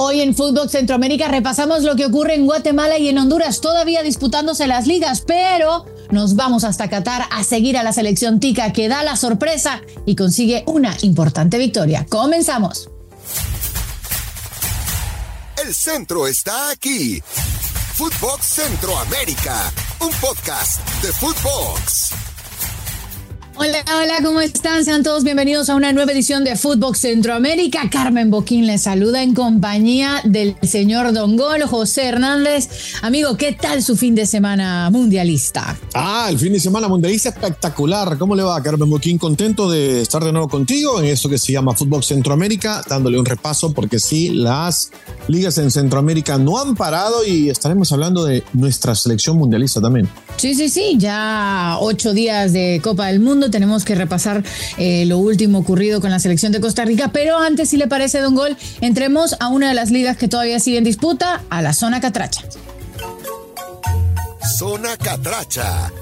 Hoy en Fútbol Centroamérica repasamos lo que ocurre en Guatemala y en Honduras, todavía disputándose las ligas, pero nos vamos hasta Qatar a seguir a la selección tica que da la sorpresa y consigue una importante victoria. Comenzamos. El centro está aquí. Footbox Centroamérica, un podcast de Footbox. Hola, hola, ¿cómo están? Sean todos bienvenidos a una nueva edición de Fútbol Centroamérica. Carmen Boquín les saluda en compañía del señor Don Gol, José Hernández. Amigo, ¿qué tal su fin de semana mundialista? Ah, el fin de semana mundialista espectacular. ¿Cómo le va, Carmen Boquín? Contento de estar de nuevo contigo en esto que se llama Fútbol Centroamérica, dándole un repaso porque sí, las ligas en Centroamérica no han parado y estaremos hablando de nuestra selección mundialista también. Sí, sí, sí, ya ocho días de Copa del Mundo tenemos que repasar eh, lo último ocurrido con la selección de Costa Rica, pero antes, si le parece, Don Gol, entremos a una de las ligas que todavía sigue en disputa, a la zona catracha. Zona catracha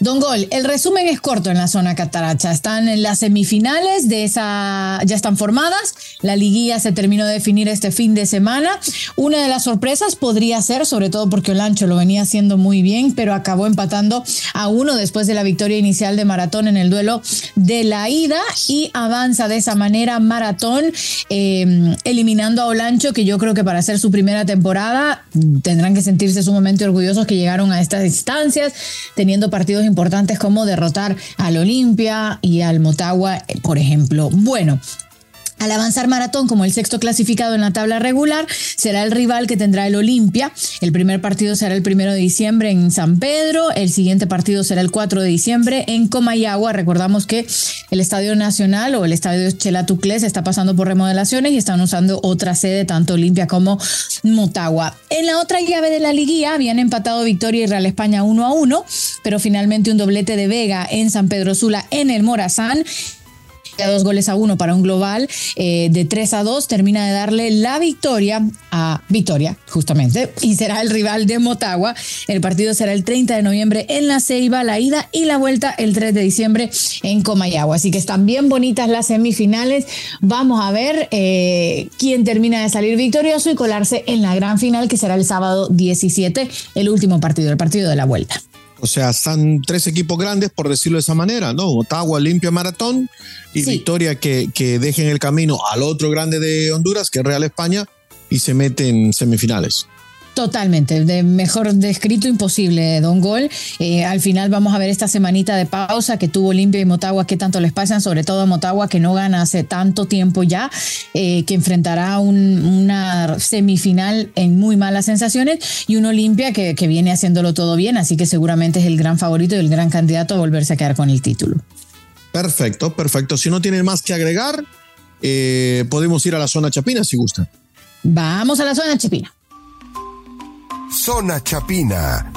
Don Gol, el resumen es corto en la zona cataracha. Están en las semifinales de esa, ya están formadas. La liguilla se terminó de definir este fin de semana. Una de las sorpresas podría ser, sobre todo porque Olancho lo venía haciendo muy bien, pero acabó empatando a uno después de la victoria inicial de Maratón en el duelo de la ida y avanza de esa manera Maratón, em, eliminando a Olancho, que yo creo que para hacer su primera temporada tendrán que sentirse sumamente orgullosos que llegaron a estas instancias, teniendo partidos importantes como derrotar al Olimpia y al Motagua, por ejemplo. Bueno, al avanzar Maratón como el sexto clasificado en la tabla regular, será el rival que tendrá el Olimpia. El primer partido será el primero de diciembre en San Pedro, el siguiente partido será el 4 de diciembre en Comayagua. Recordamos que el Estadio Nacional o el Estadio Chelatucles está pasando por remodelaciones y están usando otra sede, tanto Olimpia como Motagua. En la otra llave de la liguilla habían empatado Victoria y Real España 1 a 1, pero finalmente un doblete de Vega en San Pedro Sula en el Morazán dos goles a uno para un global eh, de 3 a 2, termina de darle la victoria a Victoria, justamente, y será el rival de Motagua. El partido será el 30 de noviembre en La Ceiba, la ida y la vuelta el 3 de diciembre en Comayagua. Así que están bien bonitas las semifinales. Vamos a ver eh, quién termina de salir victorioso y colarse en la gran final que será el sábado 17, el último partido, el partido de la vuelta. O sea, están tres equipos grandes, por decirlo de esa manera, ¿no? Ottawa, Limpia, Maratón y Victoria que, que dejen el camino al otro grande de Honduras, que es Real España, y se meten en semifinales. Totalmente, de mejor descrito imposible, Don Gol. Eh, al final vamos a ver esta semanita de pausa que tuvo Olimpia y Motagua, que tanto les pasan, sobre todo a Motagua, que no gana hace tanto tiempo ya, eh, que enfrentará una semifinal en muy malas sensaciones, y un Olimpia que, viene haciéndolo todo bien, así que seguramente es el gran favorito y el gran candidato a volverse a quedar con el título. Perfecto, perfecto. Si no tienen más que agregar, eh, podemos ir a la zona chapina si gusta. Vamos a la zona chapina. Zona Chapina.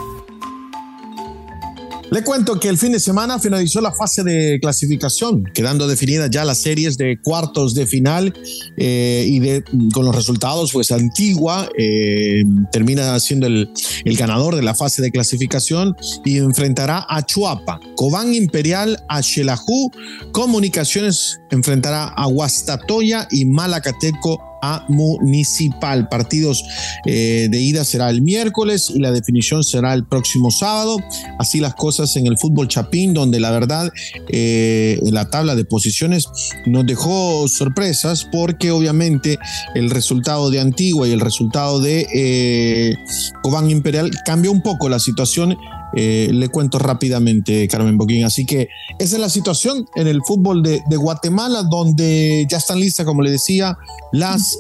Le cuento que el fin de semana finalizó la fase de clasificación, quedando definidas ya las series de cuartos de final eh, y con los resultados, pues Antigua eh, termina siendo el, el, ganador de la fase de clasificación y enfrentará a Chuapa, Cobán Imperial a Xelajú, Comunicaciones enfrentará a Huastatoya y Malacateco a Municipal. Partidos eh, de ida será el miércoles y la definición será el próximo sábado. Así las cosas en el fútbol chapín, donde la verdad eh, la tabla de posiciones nos dejó sorpresas porque obviamente el resultado de Antigua y el resultado de eh, Cobán Imperial cambió un poco la situación eh, le cuento rápidamente, Carmen Boquín. Así que esa es la situación en el fútbol de, Guatemala, donde ya están listas, como le decía, las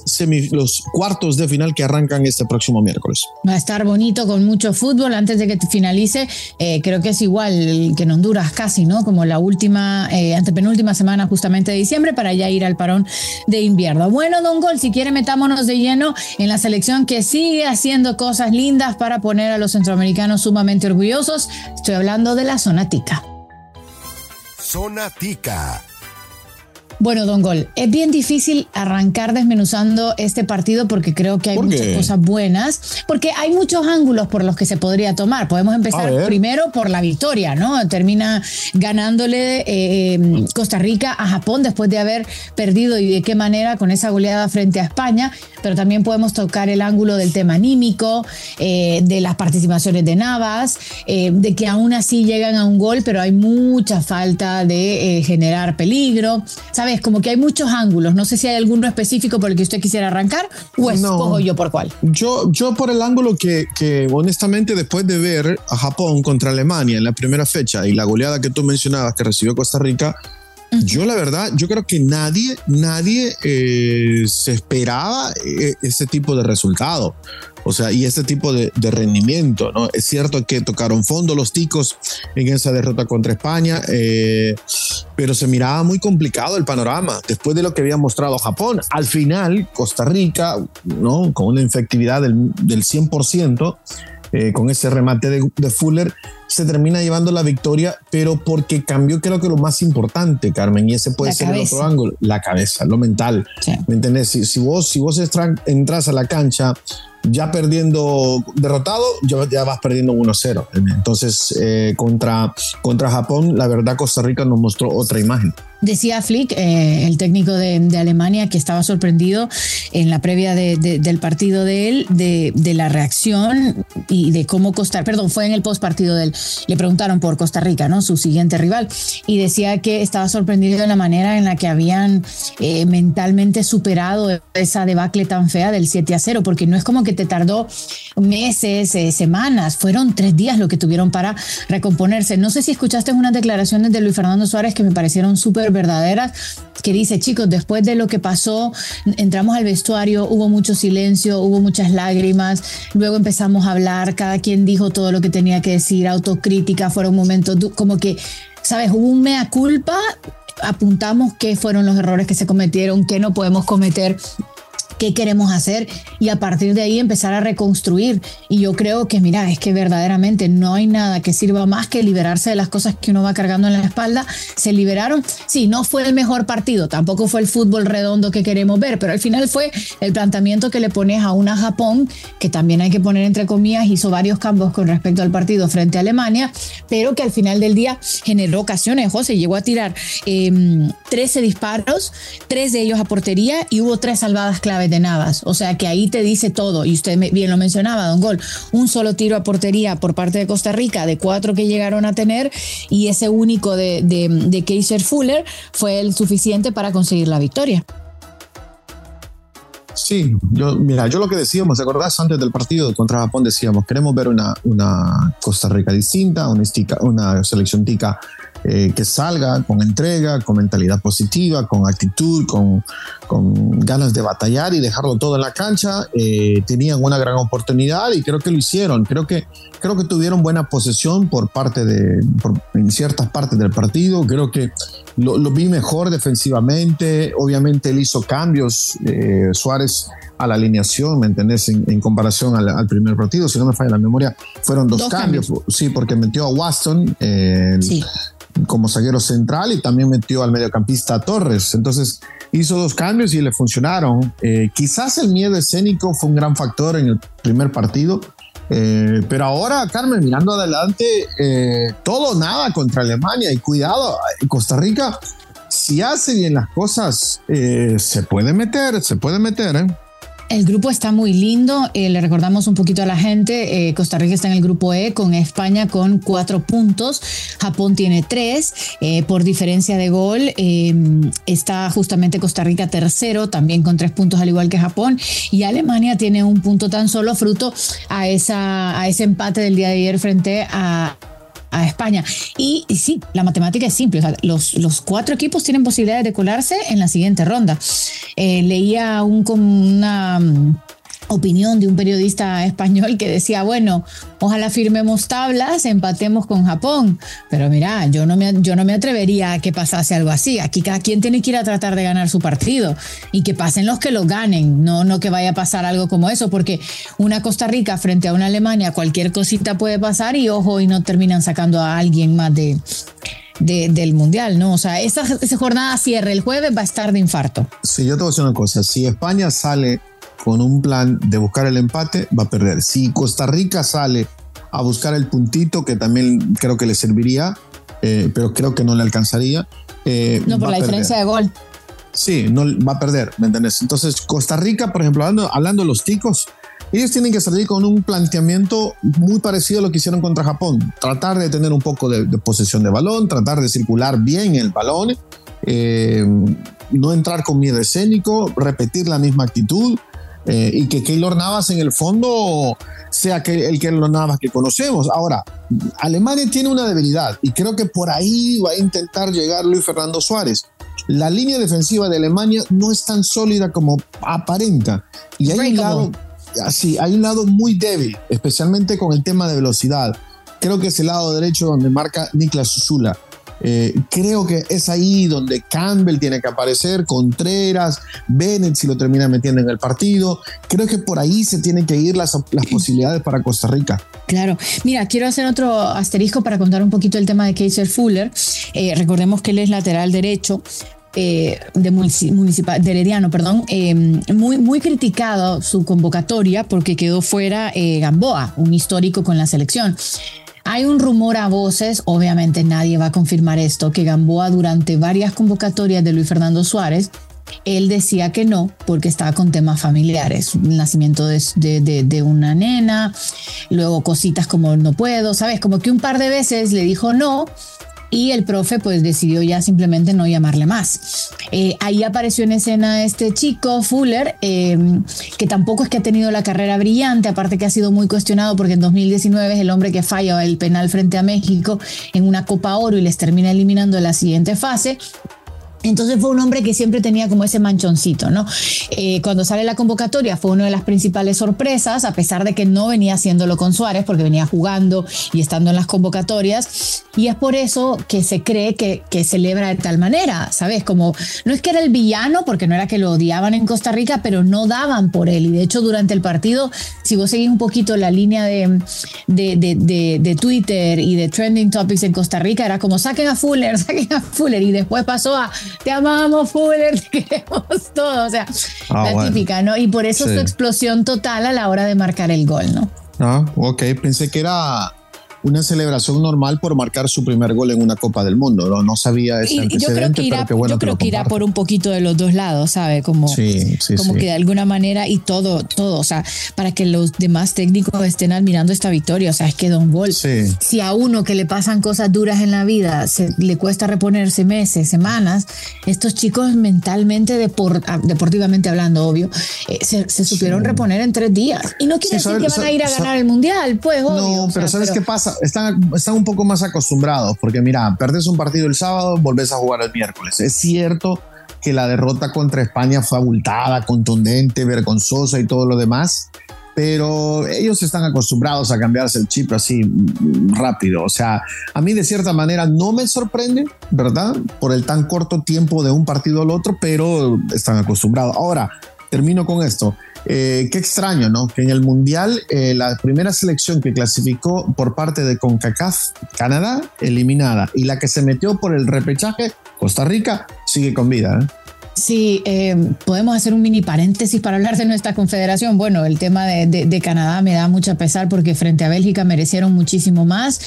los cuartos de final que arrancan este próximo miércoles. Va a estar bonito con mucho fútbol antes de que finalice. Eh, creo que es igual que en Honduras, casi, ¿no? Como la última, eh, antepenúltima semana justamente de diciembre para ya ir al parón de invierno. Bueno, Don Gol, si quiere metámonos de lleno en la selección que sigue haciendo cosas lindas para poner a los centroamericanos sumamente orgullosos Estoy hablando de la zona tica. Zona tica. Bueno, Don Gol, es bien difícil arrancar desmenuzando este partido porque creo que hay muchas cosas buenas, porque hay muchos ángulos por los que se podría tomar. Podemos empezar primero por la victoria, ¿no? Termina ganándole eh, Costa Rica a Japón después de haber perdido y de qué manera con esa goleada frente a España, pero también podemos tocar el ángulo del tema anímico, eh, de las participaciones de Navas, eh, de que aún así llegan a un gol, pero hay mucha falta de generar peligro. ¿Sabes? Es como que hay muchos ángulos. No sé si hay alguno específico por el que usted quisiera arrancar o escojo yo por cuál. Yo, yo por el ángulo que, que honestamente después de ver a Japón contra Alemania en la primera fecha y la goleada que tú mencionabas que recibió Costa Rica, yo la verdad, yo creo que nadie, nadie eh, se esperaba eh, ese tipo de resultado. O sea, y ese tipo de, rendimiento, ¿no? Es cierto que tocaron fondo los ticos en esa derrota contra España, eh, pero se miraba muy complicado el panorama después de lo que había mostrado Japón. Al final, Costa Rica, ¿no? Con una efectividad del, del 100%, eh, con ese remate de, Fuller, se termina llevando la victoria, pero porque cambió creo que lo más importante, Carmen, y ese puede ser el otro ángulo, la cabeza, lo mental. ¿Me entendés? Si, si, vos, si vos entras a la cancha ya perdiendo, derrotado, ya, vas perdiendo 1-0. Entonces, eh, contra, contra Japón, la verdad Costa Rica nos mostró otra imagen. Decía Flick, eh, el técnico de, Alemania, que estaba sorprendido en la previa del partido de él, de, la reacción y de cómo Costa perdón, fue en el post partido de él, le preguntaron por Costa Rica, ¿no? Su siguiente rival, y decía que estaba sorprendido de la manera en la que habían eh, mentalmente superado esa debacle tan fea del 7 a 0, porque no es como que te tardó meses, eh, semanas, fueron tres días lo que tuvieron para recomponerse. No sé si escuchaste unas declaraciones de Luis Fernando Suárez que me parecieron súper verdaderas, que dice, chicos, después de lo que pasó, entramos al vestuario, hubo mucho silencio, hubo muchas lágrimas, luego empezamos a hablar, cada quien dijo todo lo que tenía que decir, autocrítica, fueron momentos como que, ¿sabes? Hubo un mea culpa, apuntamos qué fueron los errores que se cometieron, qué no podemos cometer qué queremos hacer y a partir de ahí empezar a reconstruir. Y yo creo que, mira, es que verdaderamente no hay nada que sirva más que liberarse de las cosas que uno va cargando en la espalda. Se liberaron. Sí, no fue el mejor partido, tampoco fue el fútbol redondo que queremos ver, pero al final fue el planteamiento que le pones a una Japón, que también hay que poner entre comillas, hizo varios cambios con respecto al partido frente a Alemania, pero que al final del día generó ocasiones. José llegó a tirar 13 em, disparos, tres de ellos a portería y hubo tres salvadas de Navas. O sea que ahí te dice todo. Y usted bien lo mencionaba, Don Gol. Un solo tiro a portería por parte de Costa Rica, de cuatro que llegaron a tener, y ese único de, de, Kaiser Fuller fue el suficiente para conseguir la victoria. Sí, yo, mira, yo lo que decíamos, ¿te acordás? Antes del partido contra Japón decíamos, queremos ver una, una Costa Rica distinta, una, una selección tica eh, que salga con entrega, con mentalidad positiva, con actitud, con, con ganas de batallar y dejarlo todo en la cancha. Eh, tenían una gran oportunidad y creo que lo hicieron. Creo que, creo que tuvieron buena posesión por parte de, en ciertas partes del partido. Creo que lo, vi mejor defensivamente. Obviamente él hizo cambios, eh, Suárez a la alineación, ¿me entendés? En, comparación al, primer partido, si no me falla la memoria, fueron dos, cambios. Sí, porque metió a Waston. sí como zaguero central y también metió al mediocampista Torres. Entonces hizo dos cambios y le funcionaron. Eh, quizás el miedo escénico fue un gran factor en el primer partido, eh, pero ahora, Carmen, mirando adelante, eh, todo nada contra Alemania y cuidado, Costa Rica, si hace bien las cosas, se puede meter, se puede meter. ¿eh? El grupo está muy lindo. Eh, le recordamos un poquito a la gente. Eh, Costa Rica está en el grupo E con España con cuatro puntos. Japón tiene tres eh, por diferencia de gol. está justamente Costa Rica tercero, también con tres puntos al igual que Japón. Y Alemania tiene un punto tan solo fruto a, esa, a ese empate del día de ayer frente a, a España. Y, sí, la matemática es simple. los, los, cuatro equipos tienen posibilidades de colarse en la siguiente ronda. Eh, leía un, una opinión de un periodista español que decía, bueno, ojalá firmemos tablas, empatemos con Japón, pero mira, yo no me, yo no me atrevería a que pasase algo así. Aquí cada quien tiene que ir a tratar de ganar su partido y que pasen los que lo ganen, no, no que vaya a pasar algo como eso, porque una Costa Rica frente a una Alemania, cualquier cosita puede pasar y ojo, y no terminan sacando a alguien más de del Mundial, ¿no? O sea, esa, esa jornada cierre el jueves va a estar de infarto. Sí, yo te voy a decir una cosa, si España sale con un plan de buscar el empate, va a perder. Si Costa Rica sale a buscar el puntito, que también creo que le serviría, eh, pero creo que no le alcanzaría. Eh, no, por la diferencia de gol. Sí, no va a perder, ¿me entiendes? Entonces, Costa Rica, por ejemplo, hablando, hablando de los ticos, ellos tienen que salir con un planteamiento muy parecido a lo que hicieron contra Japón. Tratar de tener un poco de, posesión de balón, tratar de circular bien el balón, eh, no entrar con miedo escénico, repetir la misma actitud. Eh, y que Keylor Navas en el fondo sea que el Keylor Navas que conocemos. Ahora, Alemania tiene una debilidad y creo que por ahí va a intentar llegar Luis Fernando Suárez. La línea defensiva de Alemania no es tan sólida como aparenta y hay un lado así, hay un lado muy débil, especialmente con el tema de velocidad. Creo que es el lado derecho donde marca Niklas Zula. Eh, creo que es ahí donde Campbell tiene que aparecer, Contreras, Bennett si lo termina metiendo en el partido. Creo que por ahí se tienen que ir las, las posibilidades para Costa Rica. Claro, mira, quiero hacer otro asterisco para contar un poquito el tema de Kaiser Fuller. Eh, recordemos que él es lateral derecho, eh, de, municipal, de Herediano, perdón, eh, muy, muy criticado su convocatoria porque quedó fuera eh, Gamboa, un histórico con la selección. Hay un rumor a voces, obviamente nadie va a confirmar esto, que Gamboa durante varias convocatorias de Luis Fernando Suárez, él decía que no porque estaba con temas familiares, nacimiento de, de, de, una nena, luego cositas como no puedo, ¿sabes? Como que un par de veces le dijo no y el profe pues decidió ya simplemente no llamarle más. Eh, ahí apareció en escena este chico, Fuller, em, que tampoco es que ha tenido la carrera brillante, aparte que ha sido muy cuestionado porque en 2019 es el hombre que falla el penal frente a México en una Copa Oro y les termina eliminando en la siguiente fase. Entonces fue un hombre que siempre tenía como ese manchoncito, ¿no? Eh, cuando sale la convocatoria fue una de las principales sorpresas, a pesar de que no venía haciéndolo con Suárez, porque venía jugando y estando en las convocatorias. Y es por eso que se cree que, que celebra de tal manera, ¿sabes? Como no es que era el villano, porque no era que lo odiaban en Costa Rica, pero no daban por él. Y de hecho, durante el partido, si vos seguís un poquito la línea de, de, de, de Twitter y de Trending Topics en Costa Rica, era como saquen a Fuller, saquen a Fuller. Y después pasó a te amamos, Fuller, te queremos todo. O sea, ah, la típica, ¿no? Y por eso su explosión total a la hora de marcar el gol, ¿no? Ah, ok. Pensé que era una celebración normal por marcar su primer gol en una Copa del Mundo. No, no sabía ese antecedente, yo creo que irá, bueno yo creo que, irá por un poquito de los dos lados, ¿sabe? Como, como que de alguna manera y todo, todo, o sea, para que los demás técnicos estén admirando esta victoria. O sea, es que Don Bol, si a uno que le pasan cosas duras en la vida se, le cuesta reponerse meses, semanas, estos chicos mentalmente, deportivamente hablando, obvio, eh, se, supieron reponer en tres días. Y no quiere decir que van a ir a ganar el mundial, pues, obvio. No, pero ¿sabes qué pasa? Están, están un poco más acostumbrados, porque mira, perdés un partido el sábado, volvés a jugar el miércoles. Es cierto que la derrota contra España fue abultada, contundente, vergonzosa y todo lo demás, pero ellos están acostumbrados a cambiarse el chip así rápido. O sea, a mí de cierta manera no me sorprende, ¿verdad? Por el tan corto tiempo de un partido al otro, pero están acostumbrados. Ahora, termino con esto. Eh, qué extraño, ¿no? Que en el Mundial eh, la primera selección que clasificó por parte de CONCACAF, Canadá, eliminada. Y la que se metió por el repechaje, Costa Rica, sigue con vida. ¿eh? Sí, podemos hacer un mini paréntesis para hablar de nuestra confederación. Bueno, el tema de, Canadá me da mucha pesar porque frente a Bélgica merecieron muchísimo más.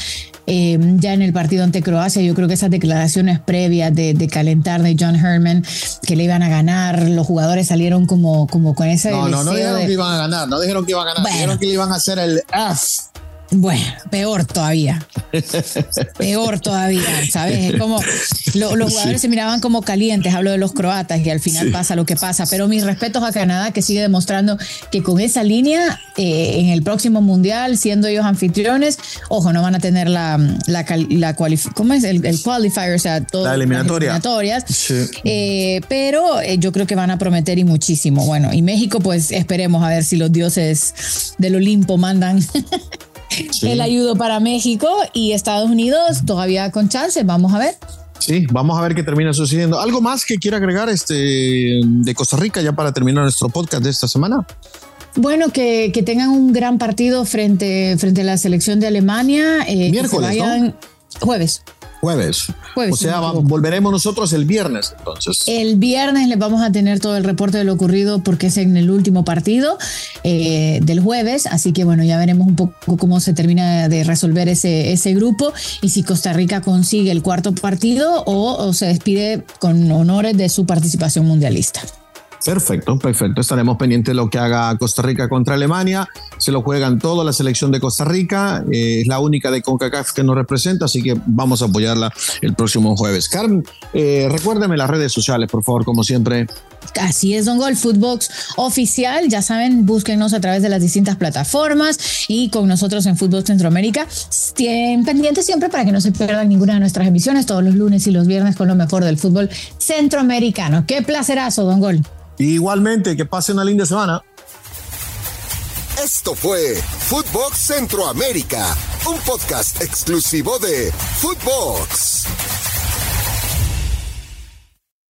Eh, ya en el partido ante Croacia, yo creo que esas declaraciones previas de, calentar de John Herman, que le iban a ganar, los jugadores salieron como, como con ese. No, no, no dijeron que iban a ganar, no dijeron que iban a ganar, dijeron que le iban a hacer el F bueno, peor todavía. peor todavía, ¿sabes? Es como los jugadores se miraban como calientes, hablo de los croatas y al final pasa lo que pasa. Pero mis respetos a Canadá que sigue demostrando que con esa línea eh, en el próximo mundial, siendo ellos anfitriones, ojo, no van a tener la, la, la ¿cómo es? El, qualifier, o sea, todas las eliminatorias. Eh, pero eh, yo creo que van a prometer y muchísimo. Bueno, y México, pues esperemos a ver si los dioses del Olimpo mandan el ayudo para México y Estados Unidos todavía con chance. Vamos a ver. Sí, vamos a ver qué termina sucediendo. ¿Algo más que quiera agregar este de Costa Rica ya para terminar nuestro podcast de esta semana? Bueno, que, tengan un gran partido frente, frente a la selección de Alemania. Eh, Miércoles, Jueves. Jueves. o sea, volveremos nosotros el viernes entonces. El viernes les vamos a tener todo el reporte de lo ocurrido porque es en el último partido eh, del jueves. Así que bueno, ya veremos un poco cómo se termina de resolver ese, ese grupo y si Costa Rica consigue el cuarto partido o se despide con honores de su participación mundialista. Perfecto, perfecto. Estaremos pendientes de lo que haga Costa Rica contra Alemania. Se lo juegan todo la selección de Costa Rica. Eh, es la única de CONCACAF que nos representa, así que vamos a apoyarla el próximo jueves. Carmen, eh, recuérdeme las redes sociales, por favor, como siempre. Así es, Don Gol, Footbox oficial. Ya saben, búsquenos a través de las distintas plataformas y con nosotros en Footbox Centroamérica. Estén pendientes siempre para que no se pierdan ninguna de nuestras emisiones todos los lunes y los viernes con lo mejor del fútbol centroamericano. Qué placerazo, Don Gol. Igualmente, que pase una linda semana. Esto fue Footbox Centroamérica, un podcast exclusivo de Footbox.